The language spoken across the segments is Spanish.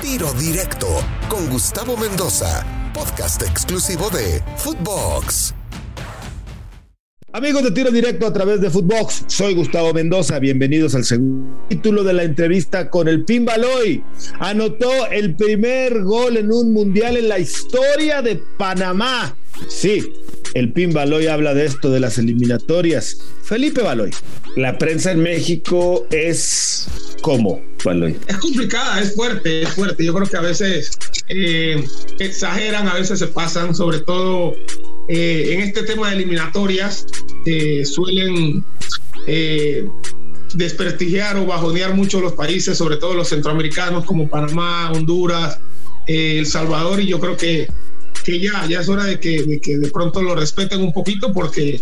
Tiro Directo con Gustavo Mendoza, podcast exclusivo de Footbox. Amigos de Tiro Directo a través de Footbox, soy Gustavo Mendoza. Bienvenidos al segundo título de la entrevista con el Pin Baloy. Anotó el primer gol en un mundial en la historia de Panamá. Sí, el Pin Baloy habla de esto, de las eliminatorias. Felipe Baloy, la prensa en México es como, Baloy. Es complicada, es fuerte, es fuerte. Yo creo que a veces eh, exageran, a veces se pasan, sobre todo eh, en este tema de eliminatorias, eh, suelen desprestigiar o bajonear mucho los países, sobre todo los centroamericanos como Panamá, Honduras, El Salvador, y yo creo que que ya, ya es hora de que, de que de pronto lo respeten un poquito porque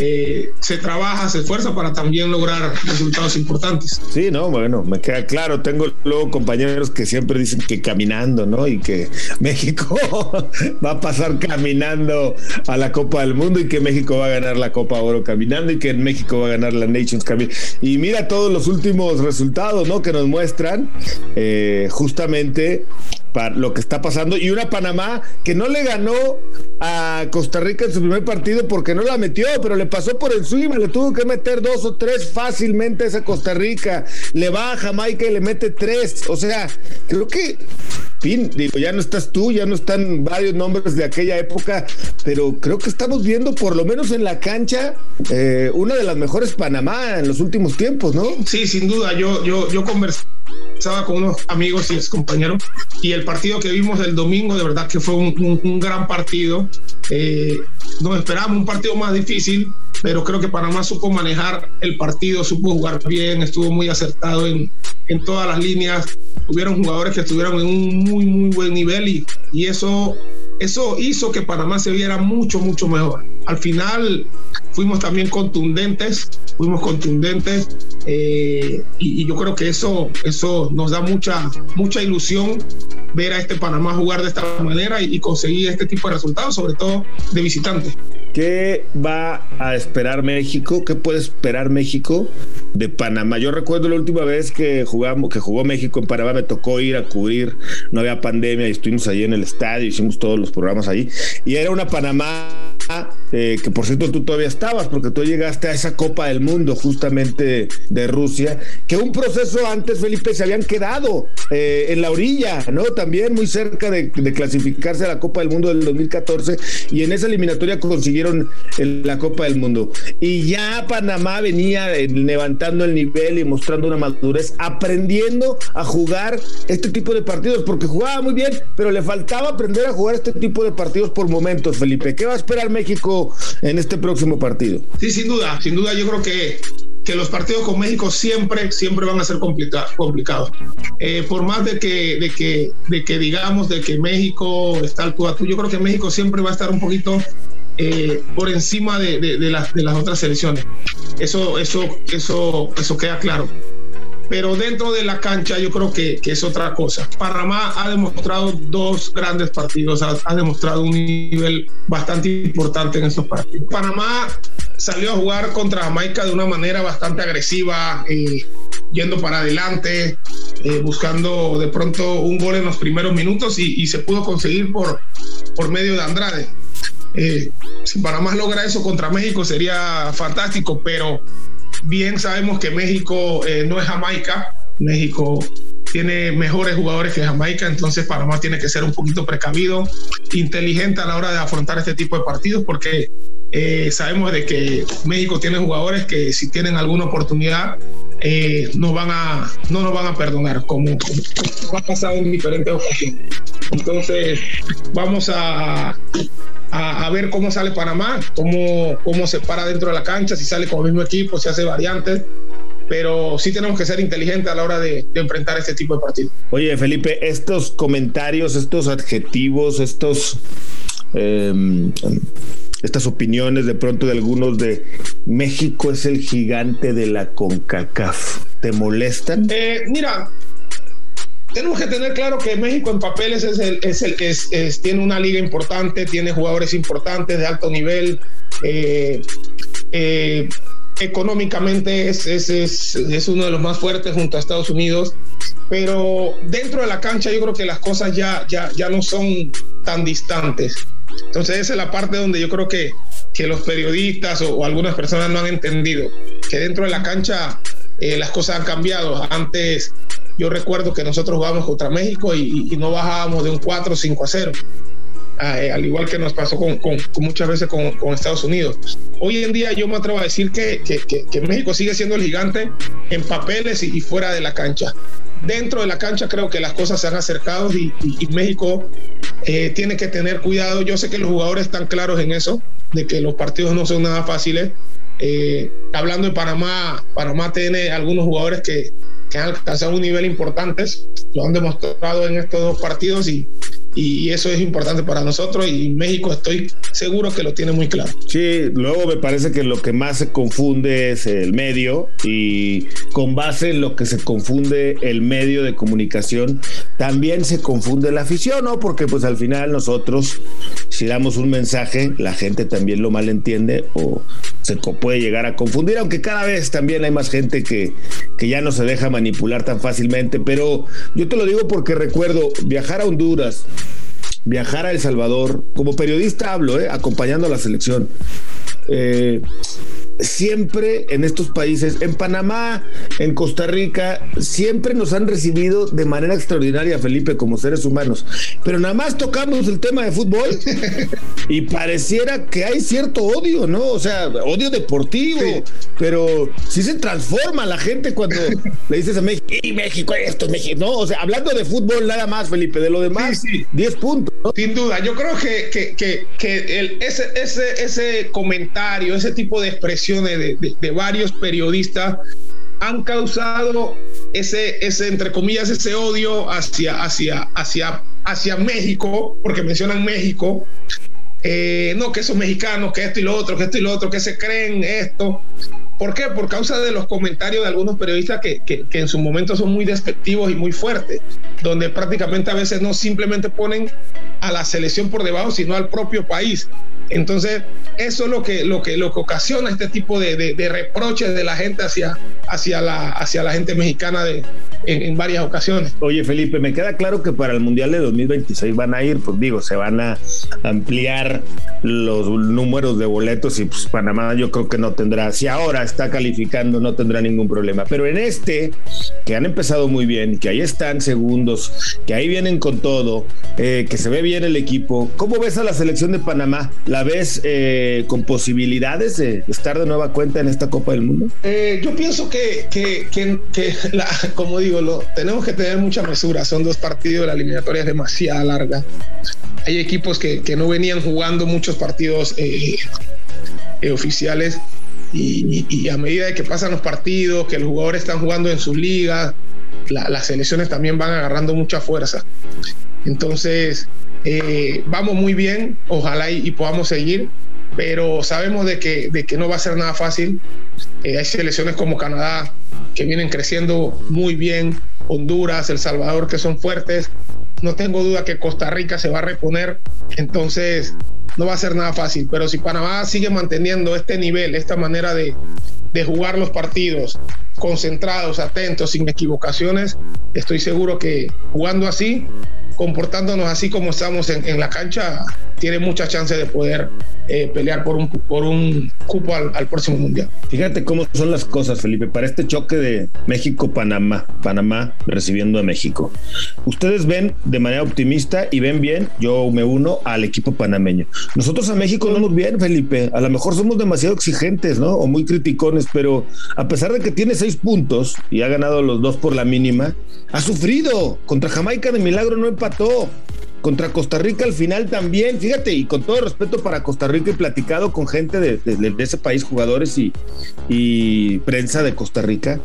eh, se trabaja, se esfuerza para también lograr resultados importantes. Sí, no, bueno, me queda claro. Tengo luego compañeros que siempre dicen que caminando, ¿no? Y que México va a pasar caminando a la Copa del Mundo y que México va a ganar la Copa Oro caminando y que en México va a ganar la Nations caminando. Y mira todos los últimos resultados, ¿no? Que nos muestran eh, justamente para lo que está pasando. Y una Panamá que no le ganó a Costa Rica en su primer partido porque no la metió, pero le pasó por encima, le tuvo que meter dos o tres fácilmente a esa Costa Rica. Le va a Jamaica y le mete tres. O sea, creo que fin, digo, ya no estás tú, ya no están varios nombres de aquella época, pero creo que estamos viendo, por lo menos en la cancha, eh, una de las mejores Panamá en los últimos tiempos, ¿no? Sí, sin duda. Yo, yo, yo conversaba con unos amigos y ex compañeros y el partido que vimos el domingo de verdad que fue un, gran partido eh, nos esperábamos un partido más difícil pero creo que Panamá supo manejar el partido supo jugar bien estuvo muy acertado en, en todas las líneas hubieron jugadores que estuvieron en un muy muy buen nivel y, y eso eso hizo que Panamá se viera mucho, mucho mejor. Al final fuimos también contundentes, fuimos contundentes eh, y, yo creo que eso, eso nos da mucha, mucha ilusión ver a este Panamá jugar de esta manera y, conseguir este tipo de resultados, sobre todo de visitante. ¿Qué va a esperar México? ¿Qué puede esperar México de Panamá? Yo recuerdo la última vez que jugamos, que jugó México en Panamá, me tocó ir a cubrir, no había pandemia y estuvimos allí en el estadio, hicimos todos los programas ahí, y era una Panamá eh, que por cierto tú todavía estabas, porque tú llegaste a esa Copa del Mundo justamente de Rusia, que un proceso antes, Felipe, se habían quedado eh, en la orilla, ¿no? También muy cerca de, clasificarse a la Copa del Mundo del 2014 y en esa eliminatoria consiguieron la Copa del Mundo. Y ya Panamá venía eh, levantando el nivel y mostrando una madurez, aprendiendo a jugar este tipo de partidos, porque jugaba muy bien, pero le faltaba aprender a jugar este tipo de partidos por momentos, Felipe. ¿Qué va a esperar México en este próximo partido? Sí, sin duda, sin duda yo creo que que los partidos con México siempre, siempre van a ser complicados. Eh, por más de que, de, que, de que digamos de que México está al tú a tú, yo creo que México siempre va a estar un poquito eh, por encima de, de, de, las, de las otras selecciones. Eso, eso, eso, eso queda claro pero dentro de la cancha yo creo que, que, es otra cosa. Panamá ha demostrado dos grandes partidos, ha, demostrado un nivel bastante importante en estos partidos. Panamá salió a jugar contra Jamaica de una manera bastante agresiva, eh, yendo para adelante, eh, buscando de pronto un gol en los primeros minutos y, y se pudo conseguir por, por medio de Andrade. Eh, si Panamá logra eso contra México sería fantástico, pero bien sabemos que México eh, no es Jamaica, México tiene mejores jugadores que Jamaica, entonces Panamá tiene que ser un poquito precavido, inteligente a la hora de afrontar este tipo de partidos, porque eh, sabemos de que México tiene jugadores que si tienen alguna oportunidad eh, no, van a, no nos van a perdonar, como, ha pasado en diferentes ocasiones. Entonces, vamos a, a, ver cómo sale Panamá, cómo, cómo se para dentro de la cancha, si sale con el mismo equipo, si hace variantes pero sí tenemos que ser inteligentes a la hora de, enfrentar este tipo de partidos. Oye, Felipe, estos comentarios, estos adjetivos, estos... Em, estas opiniones de pronto de algunos de México es el gigante de la CONCACAF. ¿Te molestan? Eh, mira, tenemos que tener claro que México en papeles es el, es el es, tiene una liga importante, tiene jugadores importantes de alto nivel. Eh, eh, económicamente es, es, es, uno de los más fuertes junto a Estados Unidos, pero dentro de la cancha yo creo que las cosas ya, ya, ya no son tan distantes. Entonces esa es la parte donde yo creo que, que los periodistas o, algunas personas no han entendido, que dentro de la cancha eh, las cosas han cambiado. Antes yo recuerdo que nosotros jugábamos contra México y, y no bajábamos de un 4 o 5 a 0. Eh, al igual que nos pasó con, muchas veces con, Estados Unidos. Hoy en día yo me atrevo a decir que, México sigue siendo el gigante en papeles y, fuera de la cancha. Dentro de la cancha creo que las cosas se han acercado y, México eh, tiene que tener cuidado. Yo sé que los jugadores están claros en eso, de que los partidos no son nada fáciles. Eh, hablando de Panamá, Panamá tiene algunos jugadores que, que han alcanzado un nivel importante, lo han demostrado en estos dos partidos y, y eso es importante para nosotros y México estoy seguro que lo tiene muy claro. Sí, luego me parece que lo que más se confunde es el medio y con base en lo que se confunde el medio de comunicación, también se confunde la afición, ¿no? Porque pues al final nosotros, si damos un mensaje, la gente también lo malentiende o se puede llegar a confundir, aunque cada vez también hay más gente que, que ya no se deja manipular tan fácilmente, pero yo te lo digo porque recuerdo viajar a Honduras, viajar a El Salvador, como periodista hablo, eh, acompañando a la selección. Eh, siempre en estos países, en Panamá, en Costa Rica, siempre nos han recibido de manera extraordinaria, Felipe, como seres humanos. Pero nada más tocamos el tema de fútbol y pareciera que hay cierto odio, ¿no? O sea, odio deportivo, pero sí se transforma la gente cuando le dices a México, y México esto, México, no, o sea, hablando de fútbol nada más, Felipe, de lo demás, 10 puntos. Sin duda, yo creo que, que, que, el, ese, ese, ese comentario, ese tipo de expresión, de, varios periodistas han causado ese, ese, entre comillas, ese odio hacia, hacia, hacia, hacia México, porque mencionan México. Eh, no, que son mexicanos, que esto y lo otro, que esto y lo otro, que se creen esto. ¿Por qué? Por causa de los comentarios de algunos periodistas que, que, en su momento son muy despectivos y muy fuertes, donde prácticamente a veces no simplemente ponen a la selección por debajo, sino al propio país. Entonces, eso es lo que, lo que, lo que ocasiona este tipo de, de, reproches de la gente hacia, hacia, la, hacia la gente mexicana de, en, varias ocasiones. Oye, Felipe, me queda claro que para el Mundial de 2026 van a ir, pues digo, se van a ampliar los números de boletos y pues Panamá yo creo que no tendrá, si ahora está calificando, no tendrá ningún problema. Pero en este, que han empezado muy bien, que ahí están segundos, que ahí vienen con todo, eh, que se ve bien el equipo, ¿cómo ves a la selección de Panamá? ¿La ves eh, con posibilidades de estar de nueva cuenta en esta Copa del Mundo? Eh, yo pienso que, que, que, como digo, lo, tenemos que tener mucha mesura. Son dos partidos, la eliminatoria es demasiado larga. Hay equipos que, no venían jugando muchos partidos oficiales y, a medida de que pasan los partidos, que los jugadores están jugando en sus ligas, las selecciones también van agarrando mucha fuerza. Entonces, eh, vamos muy bien, ojalá y, podamos seguir, pero sabemos de que, de que no va a ser nada fácil. Eh, hay selecciones como Canadá que vienen creciendo muy bien, Honduras, El Salvador que son fuertes. No tengo duda que Costa Rica se va a reponer, entonces no va a ser nada fácil, pero si Panamá sigue manteniendo este nivel, esta manera de, de jugar los partidos, concentrados, atentos, sin equivocaciones, estoy seguro que jugando así comportándonos así como estamos en, la cancha, tiene mucha chance de poder eh, pelear por un, por un cupo al, próximo mundial. Fíjate cómo son las cosas, Felipe, para este choque de México-Panamá, Panamá recibiendo a México. Ustedes ven de manera optimista y ven bien, yo me uno al equipo panameño. Nosotros a México no nos bien, Felipe. A lo mejor somos demasiado exigentes, ¿no? O muy criticones, pero a pesar de que tiene seis puntos y ha ganado los dos por la mínima, ha sufrido. Contra Jamaica de milagro no empató. Contra Costa Rica al final también, fíjate, y con todo respeto para Costa Rica, he platicado con gente de, ese país, jugadores y, prensa de Costa Rica,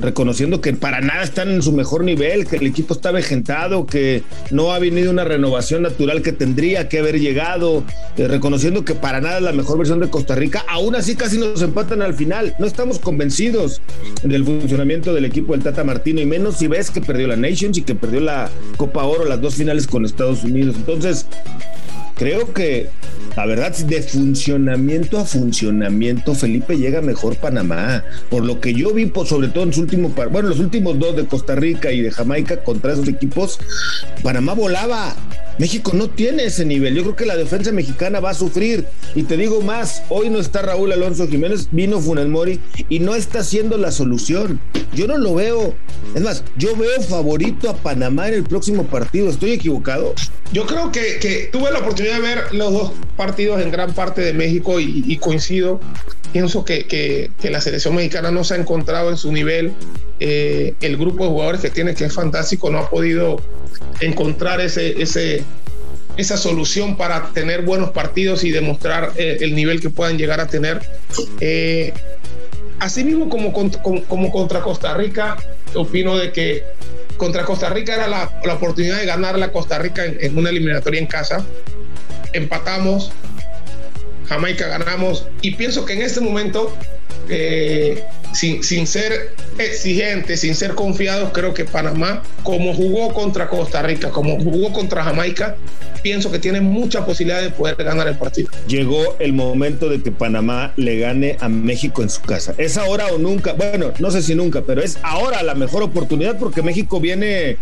reconociendo que para nada están en su mejor nivel, que el equipo está vejentado, que no ha venido una renovación natural que tendría que haber llegado, eh, reconociendo que para nada es la mejor versión de Costa Rica, aún así casi nos empatan al final. No estamos convencidos del funcionamiento del equipo del Tata Martino, y menos si ves que perdió la Nations y que perdió la Copa Oro, las dos finales con Estados Unidos. Entonces, creo que la verdad, de funcionamiento a funcionamiento, Felipe llega mejor Panamá. Por lo que yo vi, sobre todo en los últimos, bueno, los últimos dos de Costa Rica y de Jamaica contra esos equipos, Panamá volaba. México no tiene ese nivel. Yo creo que la defensa mexicana va a sufrir. Y te digo más, hoy no está Raúl Alonso Jiménez, vino Funes Mori y no está siendo la solución. Yo no lo veo. Es más, yo veo favorito a Panamá en el próximo partido. ¿Estoy equivocado? Yo creo que, tuve la oportunidad de ver los dos partidos en gran parte de México y, coincido. Pienso que, la selección mexicana no se ha encontrado en su nivel. Eh, el grupo de jugadores que tiene, que es fantástico, no ha podido encontrar ese, ese, esa solución para tener buenos partidos y demostrar eh, el nivel que puedan llegar a tener. Eh, asimismo, como, como, contra Costa Rica, opino de que contra Costa Rica era la, oportunidad de ganar la Costa Rica en, una eliminatoria en casa. Empatamos, Jamaica ganamos y pienso que en este momento eh, sin, sin ser exigentes, sin ser confiados, creo que Panamá, como jugó contra Costa Rica, como jugó contra Jamaica, pienso que tiene mucha posibilidad de poder ganar el partido. Llegó el momento de que Panamá le gane a México en su casa. ¿Es ahora o nunca? Bueno, no sé si nunca, pero es ahora la mejor oportunidad porque México viene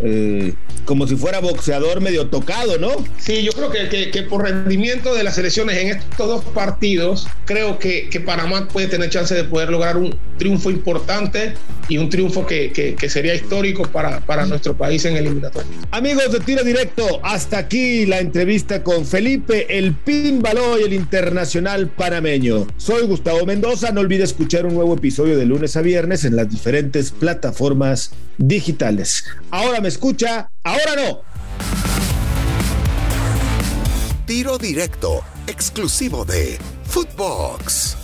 eh, como si fuera boxeador medio tocado, ¿no? Sí, yo creo que, que, por rendimiento de las selecciones en estos dos partidos, creo que, que Panamá puede tener chance de poder lograr un triunfo importante y un triunfo que, que sería histórico para, para nuestro país en eliminatorio. Amigos de Tiro Directo, hasta aquí la entrevista con Felipe, el Pin y el internacional panameño. Soy Gustavo Mendoza, no olvide escuchar un nuevo episodio de lunes a viernes en las diferentes plataformas digitales. Ahora me escucha, ahora no. Tiro Directo, exclusivo de Footbox.